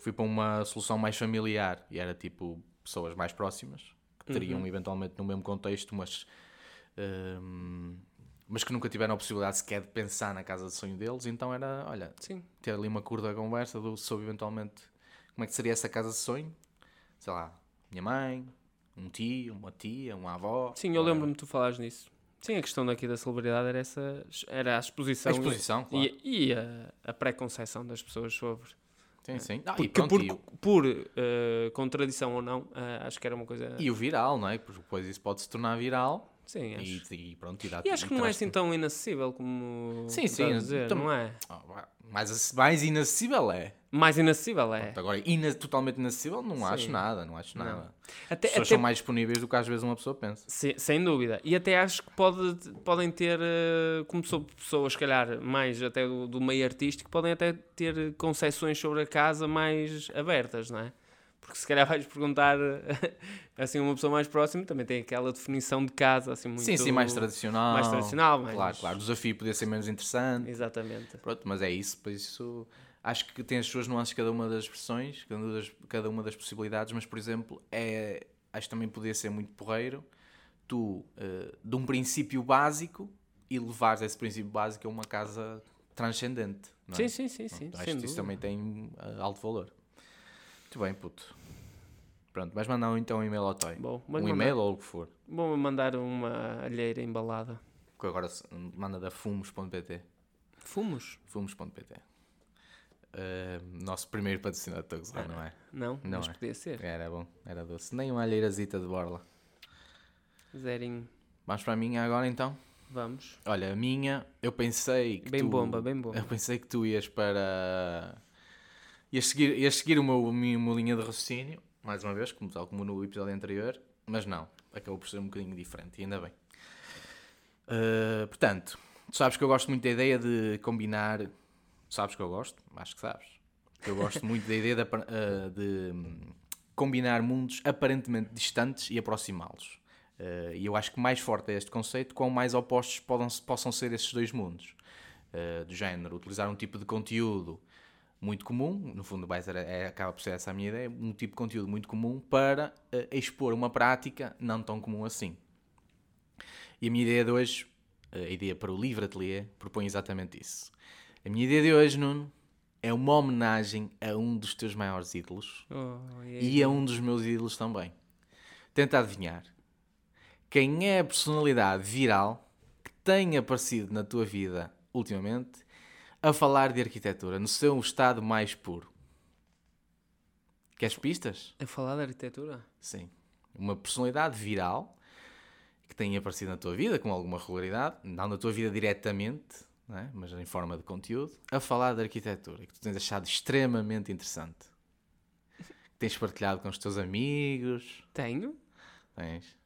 Fui para uma solução mais familiar e era tipo pessoas mais próximas que teriam eventualmente no mesmo contexto, mas, ehm, mas que nunca tiveram a possibilidade sequer de pensar na casa de sonho deles. Então era, olha, Sim. ter ali uma curta conversa do, sobre eventualmente como é que seria essa casa de sonho. Sei lá, minha mãe, um tio, uma tia, uma avó. Sim, eu lembro-me de tu falares nisso. Sim, a questão daqui da celebridade era essa, era a exposição, A exposição, claro. e, e a, a pré-conceição das pessoas sobre. Sim, sim. Ah, e, Porque pronto, por, e, por eh, contradição ou não, eh, acho que era uma coisa. e o viral, não é? Porque depois isso pode se tornar viral Sim, acho. e, e pronto, e dá E acho que não é assim tão inacessível como Sim, sim, dizer, tam- não é? Ah, vá, mais, mais inacessível é. Mais inacessível é. Agora, ina- totalmente inacessível, não acho Sim. nada, não acho Não. nada. Até, As pessoas até- são mais disponíveis do que às vezes uma pessoa pensa. se- sem dúvida. E até acho que pode, podem ter, eh, como sou pessoas, se calhar, mais até do, do meio artístico, podem até ter concepções sobre a casa mais abertas, não é? Porque se calhar vais perguntar assim a uma pessoa mais próxima, também tem aquela definição de casa assim muito sim, sim, mais tradicional. mais tradicional, mais- Claro, claro. O desafio podia ser menos interessante. Exatamente. Pronto, mas é isso, por isso acho que tem as suas nuances cada uma das versões, cada uma das, cada uma das possibilidades, mas por exemplo, é, acho que também podia ser muito porreiro tu, eh, de um princípio básico, e levares esse princípio básico a uma casa transcendente. Não é? Sim, sim, sim, sim. Acho que isso também tem uh, alto valor. Muito bem, puto. Pronto, vais mandar então um e-mail ao Toy. Bom, Um e-mail ou o que for. Vou mandar uma alheira embalada. Que agora manda da fumos.pt. Fumos? Fumos.pt. Uh, nosso primeiro patrocinador de Tugs, não é? Não, Não mas é. podia ser. Era bom, era doce. Nem uma alheirazita de borla. Zerinho. Vamos para a minha agora então? Vamos. Olha, a minha, eu pensei que Bem tu... bomba, bem bomba. Eu pensei que tu ias para... Seguir, ias seguir meu, a minha uma linha de raciocínio, mais uma vez, como, tal como no episódio anterior, mas não, acabou por ser um bocadinho diferente, e ainda bem. Uh, portanto, tu sabes que eu gosto muito da ideia de combinar... Sabes que eu gosto? Acho que sabes. Eu gosto muito da ideia de, uh, de, combinar mundos aparentemente distantes e aproximá-los. Uh, e eu acho que mais forte é este conceito, quão mais opostos podam, possam ser esses dois mundos. Do género, utilizar um tipo de conteúdo muito comum, no fundo vai ser, é, acaba por ser essa a minha ideia, um tipo de conteúdo muito comum para uh, expor uma prática não tão comum assim. E a minha ideia de hoje, a ideia para o Livre Atelier, propõe exatamente isso. A minha ideia de hoje, Nuno, é uma homenagem a um dos teus maiores ídolos Oh, e e a um dos meus ídolos também. Tenta adivinhar. Quem é a personalidade viral que tem aparecido na tua vida ultimamente a falar de arquitetura no seu estado mais puro? Queres pistas? A falar de arquitetura? Sim. Uma personalidade viral que tem aparecido na tua vida com alguma regularidade, não na tua vida diretamente, é? mas em forma de conteúdo, a falar de arquitetura, que tu tens achado extremamente interessante. Que tens partilhado com os teus amigos. Tenho? Tens.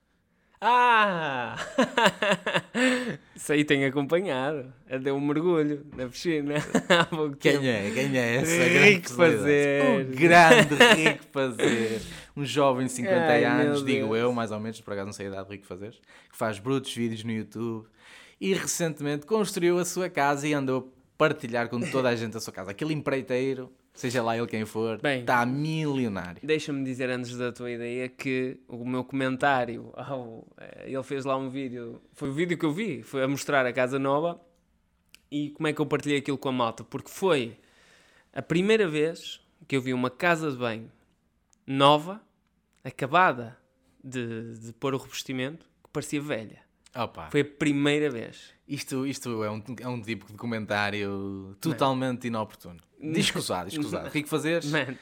Ah! Isso aí tem acompanhado. A deu um mergulho na piscina. Quem é? Quem é essa Rico? Fazer. Um grande Rico Fazer. Um jovem de 50 Ai, anos, digo eu, mais ou menos, por acaso não sei a idade de Rico Fazer, que faz brutos vídeos no YouTube e recentemente construiu a sua casa e andou a partilhar com toda a gente a sua casa. Aquele empreiteiro, seja lá ele quem for, Bem. está milionário. Deixa-me dizer antes da tua ideia que o meu comentário, ao, eh, ele fez lá um vídeo, foi o vídeo que eu vi, foi a mostrar a casa nova e como é que eu partilhei aquilo com a malta, porque foi a primeira vez que eu vi uma casa de banho nova, acabada de, de pôr o revestimento, que parecia velha. Opa, Foi a primeira vez. isto, isto é, um, é um tipo de comentário totalmente inoportuno. Discusado, discusado. Rico Fazeres, Man, peço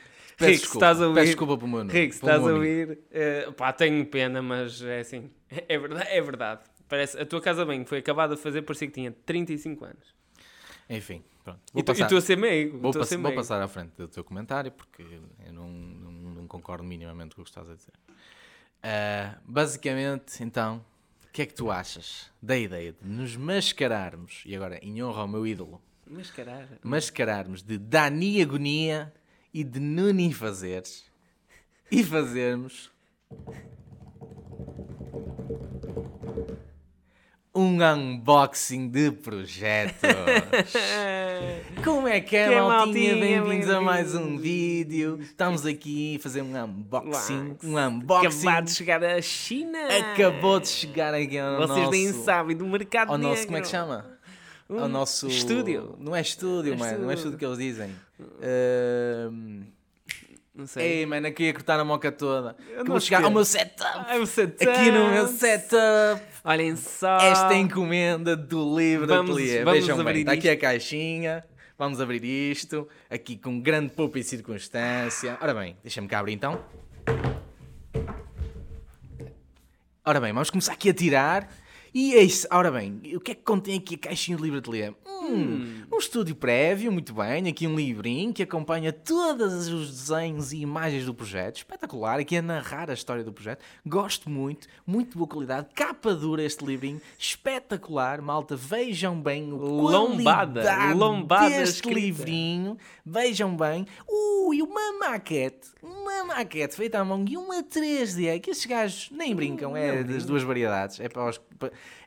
Rico, desculpa. estás a ouvir, Peço desculpa pelo meu nome. Rico, se pelo estás a ouvir, eh, pá, tenho pena, mas é assim, é verdade. É verdade. Parece, a tua casa bem foi acabada de fazer, parecia que tinha 35 anos. Enfim, pronto. E Vou tu- e passar- tu a ser meigo. Vou, pass- vou passar à frente do teu comentário porque eu não, não, não concordo minimamente com o que estás a dizer. Ah, basicamente, então, o que é que tu achas da ideia de nos mascararmos, e agora em honra ao meu ídolo, Mas caralho. mascararmos de Dani Agonia e de Nuni Fazeres e fazermos um unboxing de projetos. Como é que é, Que é, maltinha? Bem-vindos a mais um vídeo. Estamos aqui a fazer um unboxing. Um Acabado unboxing. de chegar à China. Acabou de chegar aqui ao Vocês nosso... nem sabem do mercado Ao nosso, negro. como é que chama? Um Ao nosso... estúdio. Não é estúdio, É mano. Não é estúdio que eles dizem. Ahm, Não sei. Ei, mano, aqui ia cortar a moca toda. Que não vou chegar ao meu setup. Ai, você Aqui no meu setup. Olhem só. Esta encomenda do livro Vamos- ateliê. vamos Vejam bem, está aqui a caixinha. Vamos abrir isto. Aqui com grande poupa e circunstância. Ora bem, deixa-me cá abrir então. Ora bem, vamos começar aqui a tirar. E é isso. Ora bem, o que é que contém aqui a caixinha do livro ateliê? Hum, Um estúdio prévio, muito bem. Aqui um livrinho que acompanha todos os desenhos e imagens do projeto. Espetacular. Aqui a narrar a história do projeto. Gosto muito. Muito boa qualidade. Capa dura este livrinho. Espetacular. Malta, vejam bem o Lombada. Lombada deste escrita. livrinho. Vejam bem. Ui, uma maquete. Uma maquete feita à mão e uma 3D. Que estes gajos nem brincam. É das duas variedades. É para os...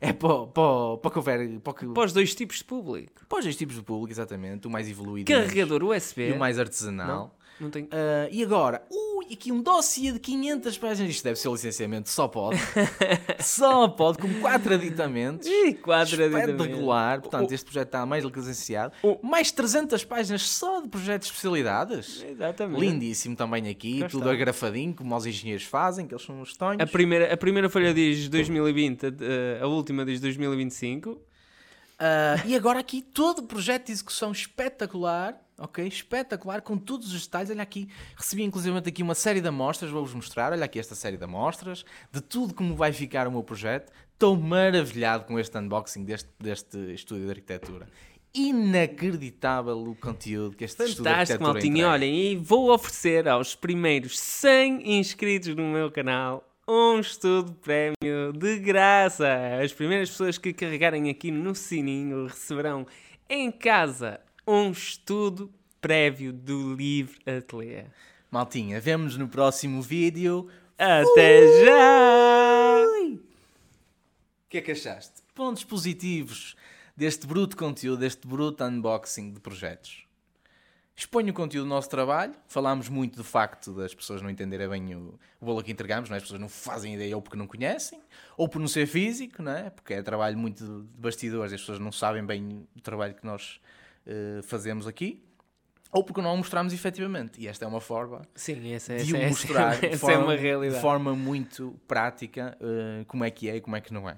É para, para, para, que houver- para, que- Para os dois tipos de público. para os dois tipos de público, exatamente. O mais evoluído Carregador USB. e o mais artesanal. Não tem. Ah, e agora, ui, Ui, aqui um dossiê de 500 páginas. Isto deve ser licenciamento, só pode. só pode, com quatro aditamentos. Ih, quatro aditamentos. Espetacular. Portanto, este projeto está mais licenciado. Mais 300 páginas só de projetos de especialidades. Exatamente. Lindíssimo também aqui, tudo agrafadinho, como os engenheiros fazem, que eles são os tonhos. A primeira, a primeira folha diz 2020, a, a última diz 2025. Ah, e agora aqui todo o projeto de execução espetacular, ok? Espetacular, com todos os detalhes. Olha aqui, recebi inclusive aqui uma série de amostras, vou-vos mostrar. Olha aqui esta série de amostras, de tudo como vai ficar o meu projeto. Estou maravilhado com este unboxing deste, deste estúdio de arquitetura. Inacreditável o conteúdo que este estúdio de Fantástico, arquitetura maltinho. Olhem, e vou oferecer aos primeiros 100 inscritos no meu canal um estudo prémio de graça. As primeiras pessoas que carregarem aqui no sininho receberão em casa um estudo prévio do Livre Ateliê. Maltinha, vemos no próximo vídeo. Até já! O que é que achaste? Pontos positivos deste bruto conteúdo, deste bruto unboxing de projetos. Exponho o conteúdo do nosso trabalho. Falámos muito do facto das pessoas não entenderem bem o, o bolo que entregamos, não é? as pessoas não fazem ideia ou porque não conhecem, ou por não ser físico, não é? porque é trabalho muito de bastidores as pessoas não sabem bem o trabalho que nós eh, fazemos aqui, ou porque não o mostramos efetivamente. E esta é uma forma Sim, essa, de essa, o essa, mostrar de, essa forma, é uma de forma muito prática eh, como é que é e como é que não é.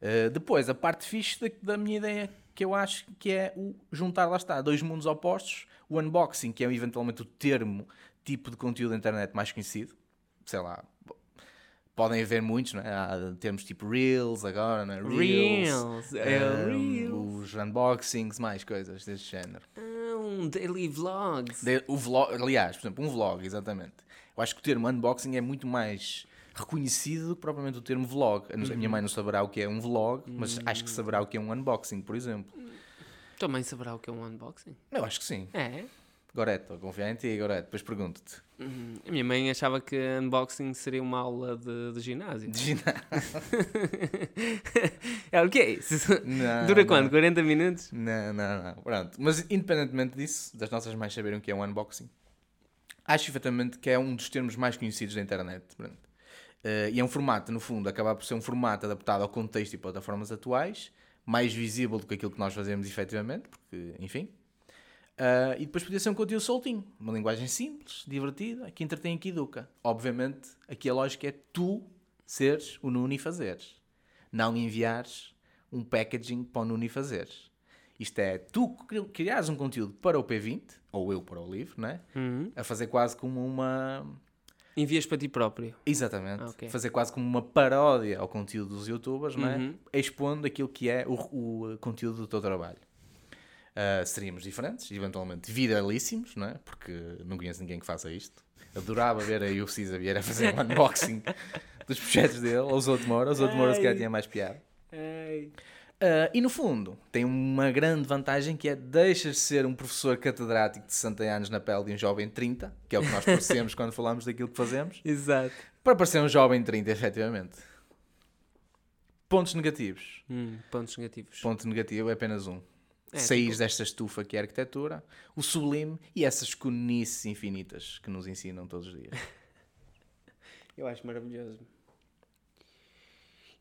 Eh, depois, a parte fixe da, da minha ideia, que eu acho que é o juntar, lá está, dois mundos opostos, o unboxing, que é eventualmente o termo, tipo de conteúdo da internet mais conhecido, sei lá, podem haver muitos, não é? Há termos tipo Reels agora, não é? Reels, é eh, Reels. os unboxings, mais coisas desse género. Ah, um daily vlogs. De- o vlog, aliás, por exemplo, um vlog, exatamente. Eu acho que o termo unboxing é muito mais reconhecido do que propriamente o termo vlog. A A minha mãe não saberá o que é um vlog, mas acho que saberá o que é um unboxing, por exemplo. Também saberá o que é um unboxing? Eu acho que sim. É. Goreto, estou a confiar em ti, Goreto. Depois pergunto-te. Hum, A minha mãe achava que unboxing seria uma aula de, de ginásio. De ginásio. é o que é isso? Não, Dura não. quanto? 40 minutos? Não, não, não. Pronto. Mas independentemente disso, das nossas mães saberem o que é um unboxing, acho efetivamente que é um dos termos mais conhecidos da internet. Pronto. Eh, e é um formato, no fundo, acaba por ser um formato adaptado ao contexto e plataformas atuais, mais visível do que aquilo que nós fazemos efetivamente, porque, enfim. Ah, e depois podia ser um conteúdo soltinho, uma linguagem simples, divertida, que entretém e que educa. Obviamente, aqui a lógica é tu seres o Nuno e fazeres. Não enviares um packaging para o Nuno e fazeres. Isto é, tu cri- criares um conteúdo para o P20, ou eu para o livro, não é? Uhum. A fazer quase como uma. Envias para ti próprio. Exatamente. Ah, ok. Fazer quase como uma paródia ao conteúdo dos youtubers, não é? Uhum. Expondo aquilo que é o, o conteúdo do teu trabalho. Ah, seríamos diferentes, eventualmente viralíssimos, não é? Porque não conheço ninguém que faça isto. Adorava ver aí o Cisa Vieira a fazer um unboxing dos projetos dele, ou os outros Moura. Os outros Moura se calhar tinha mais piada. Ah, e no fundo, tem uma grande vantagem que é deixas de ser um professor catedrático de 60 anos na pele de um jovem de 30, que é o que nós parecemos quando falamos daquilo que fazemos, Exato. para parecer um jovem de 30, efetivamente. Pontos negativos. Hum, pontos negativos. Ponto negativo é apenas um. É, Saís tipo- desta estufa que é a arquitetura, o sublime e essas conices infinitas que nos ensinam todos os dias. Eu acho maravilhoso.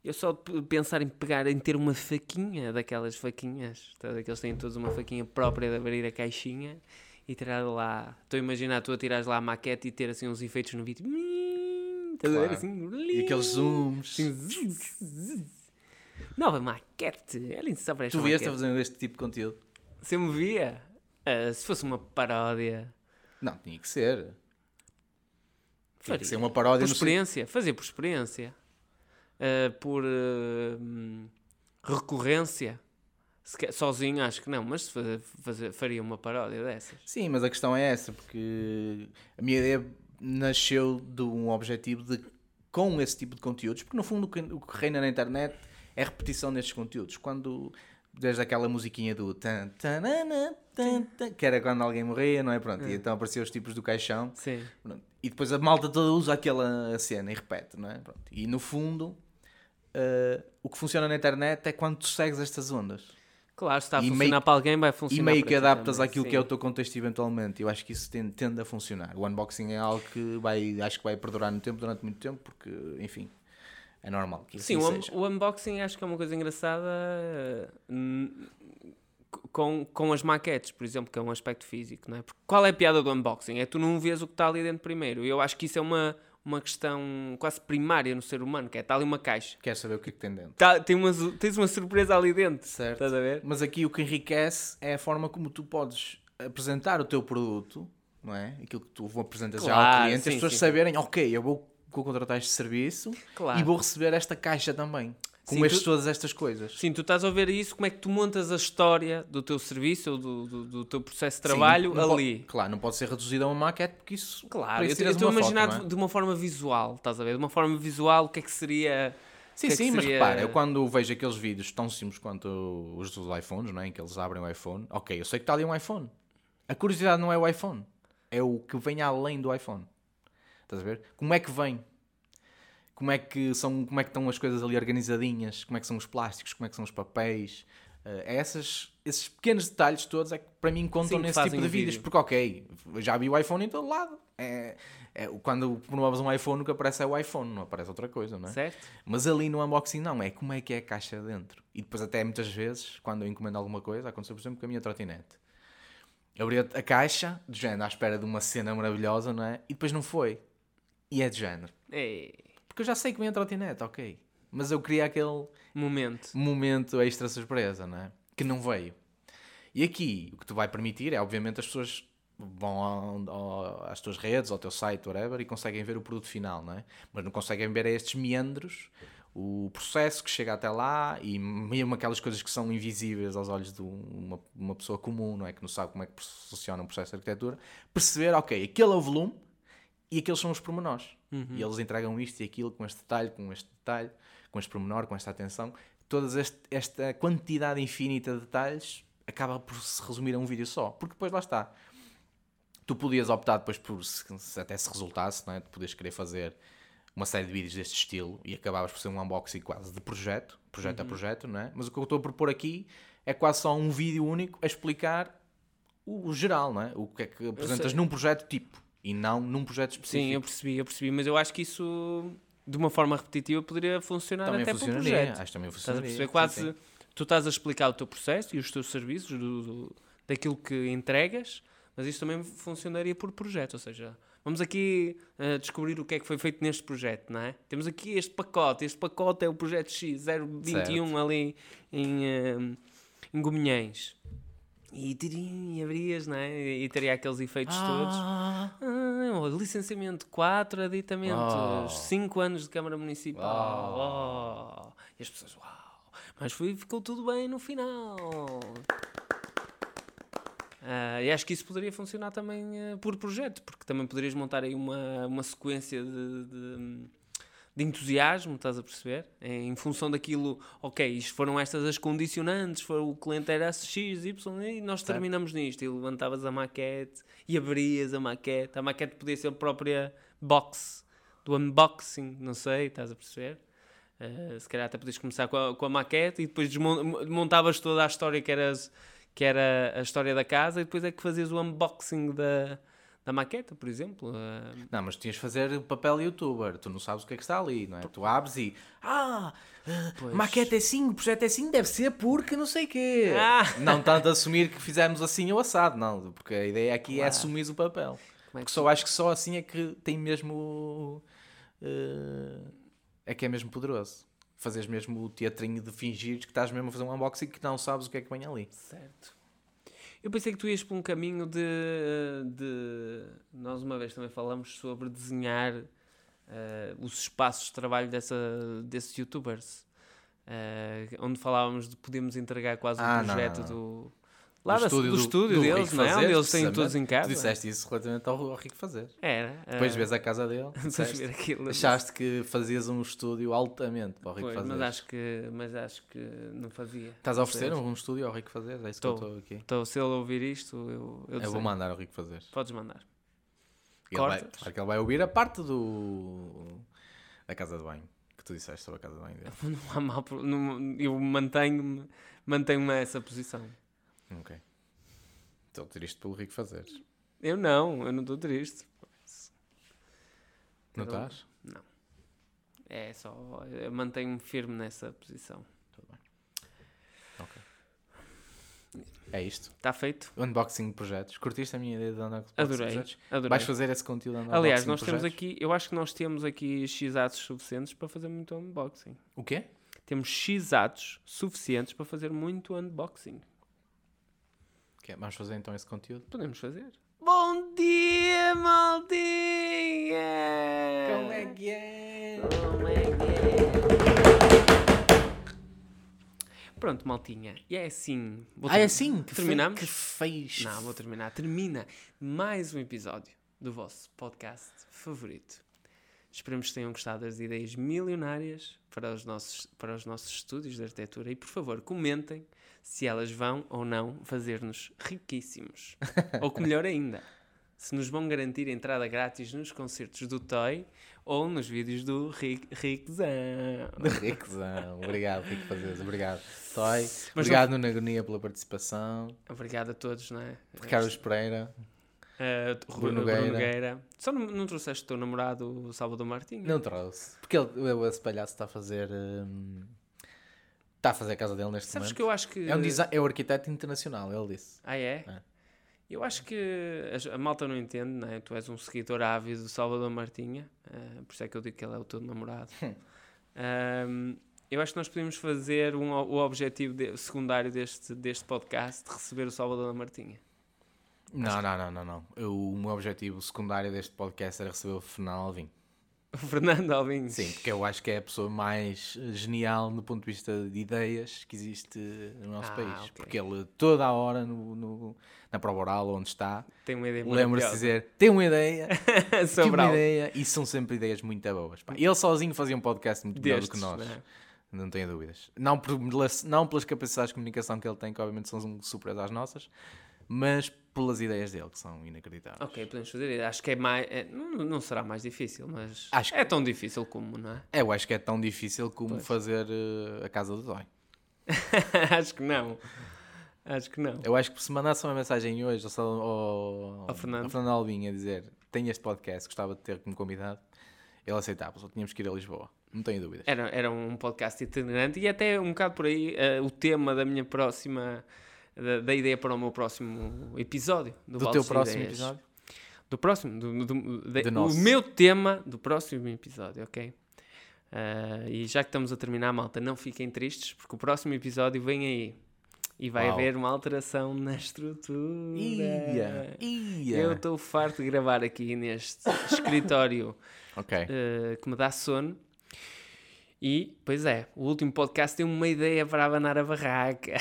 Eu só de pensar em pegar, em ter uma faquinha daquelas faquinhas, que eles têm todos uma faquinha própria de abrir a caixinha e tirar lá. Estou a imaginar tu a tirares lá a maquete e ter assim uns efeitos no vídeo. Claro. assim? E aqueles zooms. Assim, zzz, zzz. Nova maquete. Olhem só para esta Tu vieste a maquete. fazer este tipo de conteúdo? Se eu me via, ah, se fosse uma paródia, Não, tinha que ser. Tinha faria. que ser uma paródia Por no sen- experiência, fazer por experiência. Uh, por hum, recorrência. Se quer- sozinho acho que não, mas se fazer, fazer- faria uma paródia dessas. Sim, mas a questão é essa, porque a minha ideia nasceu de um objetivo de, com esse tipo de conteúdos, porque no fundo o que, o que reina na internet é repetição destes conteúdos. Quando, desde aquela musiquinha do tan, tanana, tan, tan, que era quando alguém morria, não é? Pronto, e então apareciam os tipos do caixão, Sim. pronto. e depois a malta toda usa aquela cena e repete, não é? Pronto. E no fundo, eh, o que funciona na internet é quando tu segues estas ondas. Claro, se está a E funcionar meio- para alguém, vai E funcionar meio para que adaptas também, àquilo que é o teu contexto eventualmente. Eu acho que isso tende, tende a funcionar. O unboxing é algo que vai, acho que vai perdurar no tempo, durante muito tempo, porque, enfim, é normal que Sim, assim o, o unboxing acho que é uma coisa engraçada eh, com, com as maquetes, por exemplo, que é um aspecto físico, não é? Porque qual é a piada do unboxing? É tu não vês o que está ali dentro primeiro. Eu acho que isso é uma, uma questão quase primária no ser humano, que é está ali uma caixa. Queres saber o que é que tem dentro? Tá, tem uma, tens uma surpresa ali dentro. Certo. Estás a ver? Mas aqui o que enriquece é a forma como tu podes apresentar o teu produto, não é? Aquilo que tu apresentas já ao Claro, cliente, sim, as pessoas sim, sim. saberem, ok, eu vou, vou contratar este serviço Claro. e vou receber esta caixa também. Com Sim, estes, tu- todas estas coisas. Sim, tu estás a ver isso, como é que tu montas a história do teu serviço ou do, do, do teu processo de Sim, trabalho po- ali. claro, não pode ser reduzido a uma maquete porque isso. Claro, isso eu estou a foto, imaginar não é? de, uma forma visual, estás a ver? De uma forma visual, o que é que seria. Sim, que é que sim, mas seria- repara, eu quando vejo aqueles vídeos tão simples quanto os dos iPhones, não é? em que eles abrem o iPhone, ok, eu sei que está ali um iPhone. A curiosidade não é o iPhone, é o que vem além do iPhone. Estás a ver? Como é que vem? Como é que, são, como é que estão as coisas ali organizadinhas? Como é que são os plásticos? Como é que são os papéis? É essas, esses pequenos detalhes todos é que para mim contam Sim, nesse tipo de vídeos. vídeo. Porque, ok, já vi o iPhone em todo lado. É, é, quando promovas um iPhone, o que aparece é o iPhone, não aparece outra coisa, não é? Certo? Mas ali no unboxing não, é como é que é a caixa dentro. E depois até muitas vezes, quando eu encomendo alguma coisa, aconteceu por exemplo com a minha trotinete. Abri a caixa, de género, à espera de uma cena maravilhosa, não é? E depois não foi. E é de género. É. Porque eu já sei que vem a trotinete, ok. Mas eu queria aquele Momento. momento extra surpresa, não é? Que não veio. E aqui, o que te vai permitir é, obviamente, as pessoas vão ao- ao- às tuas redes, ao teu site, whatever, e conseguem ver o produto final, não é? Mas não conseguem ver estes meandros, o processo que chega até lá e mesmo aquelas coisas que são invisíveis aos olhos de uma, uma pessoa comum, não é? Que não sabe como é que funciona um processo de arquitetura, perceber, ok, aquele é o volume e aqueles são os pormenores. E eles entregam isto e aquilo com este detalhe, com este detalhe, com este pormenor, com esta atenção. Toda esta quantidade infinita de detalhes acaba por se resumir a um vídeo só. Porque depois lá está. Tu podias optar depois por, se, se até se resultasse, não é? tu podias querer fazer uma série de vídeos deste estilo e acabavas por ser um unboxing quase de projeto, projeto a projeto, não é? Mas o que eu estou a propor aqui é quase só um vídeo único a explicar o, geral, não é? O que é que apresentas num projeto tipo e não num projeto específico. Sim, eu percebi, eu percebi. Mas eu acho que isso, de uma forma repetitiva, poderia funcionar também até para o funcionaria. projeto. Acho que também Estás a funcionaria. perceber? sim, Quase sim. tu estás a explicar o teu processo e os teus serviços do, do- daquilo que entregas, mas isso também funcionaria por projeto. Ou seja, vamos aqui eh, descobrir o que é que foi feito neste projeto, não é? Temos aqui este pacote. Este pacote é o projeto X021 ali em, eh, em Gominhães. E, tirim, e abrias, não é? E, teria aqueles efeitos todos. Ah, Ah, o licenciamento, 4 aditamentos, Oh. 5 anos de Câmara Municipal. Oh. E as pessoas, uau, mas foi, ficou tudo bem no final. Ah, e acho que isso poderia funcionar também eh, por projeto, porque também poderias montar aí uma, uma sequência de, de, de entusiasmo, estás a perceber? Em função daquilo, ok, isto foram estas as condicionantes, foi, o cliente era X, Y, e nós terminamos nisto. E levantavas a maquete e abrias a maquete. A maquete podia ser a própria box do unboxing, não sei, estás a perceber? Eh, se calhar até podias começar com a, com a maquete e depois montavas toda a história que, eras, que era a história da casa e depois é que fazias o unboxing da, da maqueta, por exemplo. Eh, Não, mas tinhas de fazer o papel youtuber. Tu não sabes o que é que está ali, não é? Tu abres e. Ah! ah, Pois. maquete é assim, o projeto é assim, deve ser porque não sei quê. Ah. Não tanto assumir que fizemos assim ou assado, não. Porque a ideia aqui é Claro. assumir o papel. É que Porque só acho que só assim é que tem mesmo. eh, é que é mesmo poderoso. Fazeres mesmo o teatrinho de fingir que estás mesmo a fazer um unboxing que não sabes o que é que vem ali. Certo. Eu pensei que tu ias por um caminho de, de- Nós uma vez também falamos sobre desenhar eh, os espaços de trabalho dessa, desses youtubers. Eh, onde falávamos de podemos entregar quase um Ah, não, projeto não, não. do. Lá da- do, estúdio deles, Rico não é? Onde eles têm todos em casa. Tu disseste isso relativamente ao, ao Rico Fazer. Era. Depois eh, vês a casa dele. disseste. aquilo. Achaste que fazias um estúdio altamente para o Rico Pois, Fazer. mas acho que mas acho que não fazia. Estás a oferecer um estúdio ao Rico Fazer? É isso Estou. que eu estou aqui. Então, se ele ouvir isto, eu, eu, Eu, vou mandar ao Rico Fazer. Podes mandar. Ele vai, claro que ele vai ouvir a parte do da casa de banho. que tu disseste sobre a casa de banho dele. Não há mal. não- eu mantenho-me mantenho essa posição. Ok. Estou triste pelo Rico fazer. Eu não, eu não estou triste. Não estás? É só. Eu mantenho-me firme nessa posição. Tudo bem. Ok. É isto. Está feito? Unboxing de projetos. Curtiste a minha ideia de unboxing de Adorei. projetos? Adorei. Vais fazer esse conteúdo de unboxing Aliás, de nós temos aqui. Eu acho que nós temos aqui X atos suficientes para fazer muito unboxing. O quê? Temos X atos suficientes para fazer muito unboxing. Que é? Vamos fazer então esse conteúdo? Podemos fazer. Bom dia, maldinha! que é? Como é que é? Pronto, maltinha. E é assim. Vou Ah, é assim? Que Terminamos? Fe... Que fez. Não, vou terminar. Termina mais um episódio do vosso podcast favorito. Esperemos que tenham gostado das ideias milionárias para os nossos, para os nossos estúdios de arquitetura e, por favor, comentem se elas vão ou não fazer-nos riquíssimos. ou que melhor ainda, se nos vão garantir entrada grátis nos concertos do Toy ou nos vídeos do Rick, Rickzão. Riquezão. Obrigado, Rico Fazeres. Obrigado. Toy. Mas Obrigado, Nuno Agonia, pela participação. Obrigado a todos, não é? Carlos Pereira. Uh, Bruno Bruno, Nogueira. Nogueira. Só não, não trouxeste o teu namorado, o Salvador Martinho? Não trouxe. Porque ele, ele, esse palhaço está a fazer. hum, Está a fazer a casa dele neste Sabes momento. que eu acho que. É, um desi- é o arquiteto internacional, ele disse. Ah, é? É. Eu acho que a, malta não entende, não é? Tu és um seguidor ávido do Salvador Martinha, uh, por isso é que eu digo que ele é o teu namorado. Um, eu acho que nós podemos fazer um, o objetivo de- secundário deste, deste podcast de receber o Salvador Martinha. Não, não, não, não, não. Eu- o meu objetivo secundário deste podcast era receber o Fernando Alvim. O Fernando Alvim. Sim, porque eu acho que é a pessoa mais eh, genial do ponto de vista de ideias que existe no nosso Ah, país. ok. Porque ele, toda a hora, no, no- na prova oral, onde está, Tem uma ideia lembra-se de dizer: tem uma ideia, sobre uma algo ideia, e são sempre ideias muito boas. pá. Ele sozinho fazia um podcast muito melhor do destes, que nós. não é? Não tenho dúvidas. Não, por- não pelas capacidades de comunicação que ele tem, que obviamente são superiores às nossas, mas pelas ideias dele, que são inacreditáveis. Ok, podemos fazer. Acho que é mais. é- não, não será mais difícil, mas Acho é tão difícil como, não é? Eu acho que é tão difícil como Pois. fazer eh, a casa do Dói. Acho que não. Acho que não. Eu acho que se mandasse uma mensagem hoje ao, ao, Ao Fernando. Alvim a dizer tenho este podcast, gostava de ter como convidado, ele aceitava, só tínhamos que ir a Lisboa. Não tenho dúvidas. Era, era um podcast itinerante e até um bocado por aí eh, o tema da minha próxima. Da, da ideia para o meu próximo episódio. Do, do teu próximo Ideias. episódio? Do próximo. Do, do- de- Do o meu tema do próximo episódio, ok? Ah, e já que estamos a terminar, malta, não fiquem tristes, porque o próximo episódio vem aí. E vai haver uma alteração na estrutura. Ia! Ia! Eu estou farto de gravar aqui neste escritório Ok. eh, que me dá sono. E, pois é, o último podcast tem uma ideia para abanar a barraca.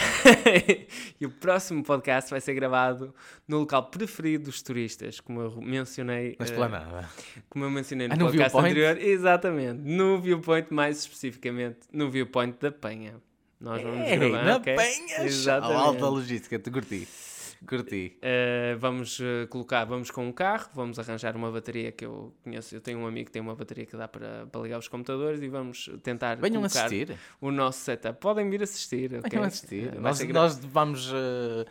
e o próximo podcast vai ser gravado no local preferido dos turistas, como eu mencionei. Na eh, esplanada. como eu mencionei no Ah, no podcast Viewpoint? anterior. Exatamente. No Viewpoint, mais especificamente, no Viewpoint da Penha. Nós vamos Ei, gravar. na ok? penha! Exatamente. Alta logística, te curti. Curti. Uh, vamos uh, colocar, vamos com um carro, vamos arranjar uma bateria que eu conheço. Eu tenho um amigo que tem uma bateria que dá para, para ligar os computadores e vamos tentar Venham assistir. o nosso setup. Podem vir assistir, ok? Venham assistir. Uh, Nós, nós vamos. eh,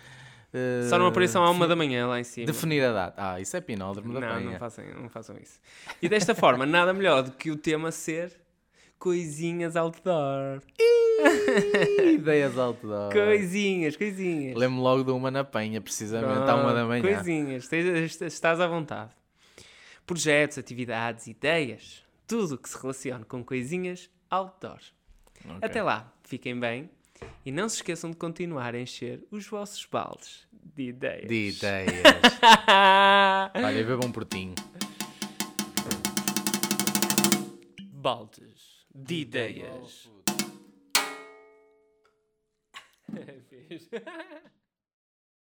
eh, Só numa aparição à uma da manhã lá em cima. Definir a data. Ah, isso é pinódromo da Não, penha. não façam, não façam isso. E desta forma, nada melhor do que o tema ser coisinhas outdoor. Ideias outdoor. Coisinhas, coisinhas. Lembro logo de uma na penha, precisamente, à uma da manhã. Coisinhas, estás à vontade. Projetos, atividades, ideias, tudo o que se relaciona com coisinhas outdoor. Ok. Até lá, fiquem bem e não se esqueçam de continuar a encher os vossos baldes de ideias. De ideias. Olha, bebam um portinho. baldes de ideias. Fiz.